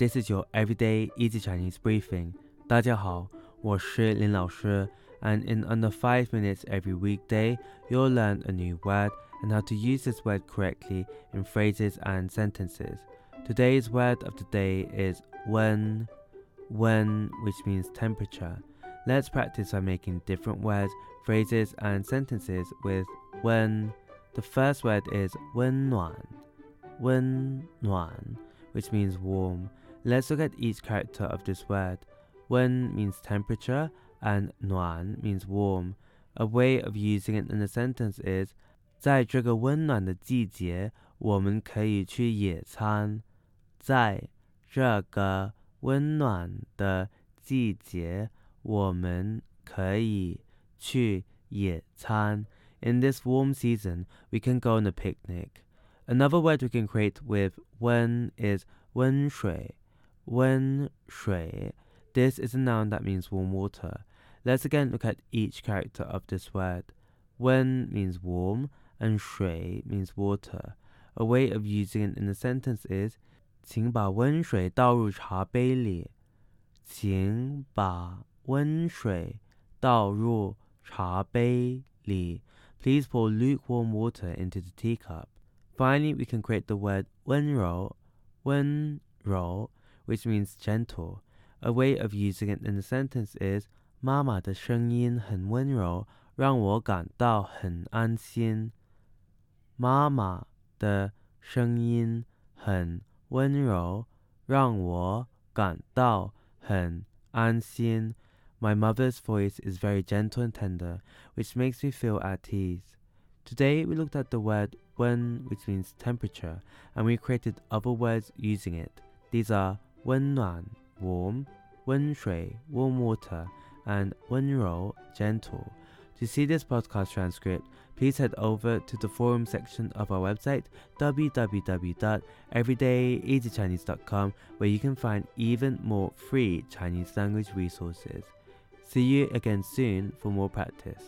This is your everyday easy Chinese briefing. 大家好，我是林老师 and in under 5 minutes every weekday, you'll learn a new word and how to use this word correctly in phrases and sentences. Today's word of the day is when, when, which means temperature. Let's practice by making different words, phrases, and sentences with when. The first word is 温暖,温暖, which means warm. Let's look at each character of this word. Wen means temperature and nuan means warm. A way of using it in a sentence is 在这个温暖的季节，我们可以去野餐。在这个温暖的季节，我们可以去野餐。In this warm season, we can go on a picnic. Another word we can create with when is 温水 温水. This is a noun that means warm water. Let's again look at each character of this word. Wen means warm and shui means water. A way of using it in a sentence is 请把温水倒入茶杯里。请把温水倒入茶杯里。Please pour lukewarm water into the teacup. Finally, we can create the word 温柔,温柔 which means gentle. A way of using it in a sentence is 妈妈的声音很温柔，让我感到很安心。妈妈的声音很温柔，让我感到很安心。My mother's voice is very gentle and tender, which makes me feel at ease. Today we looked at the word wen, which means temperature, and we created other words using it. These are 温暖 warm, 温水 warm water, and 温柔 gentle. To see this podcast transcript, please head over to the forum section of our website www.everydayeasychinese.com where you can find even more free Chinese language resources. See you again soon for more practice.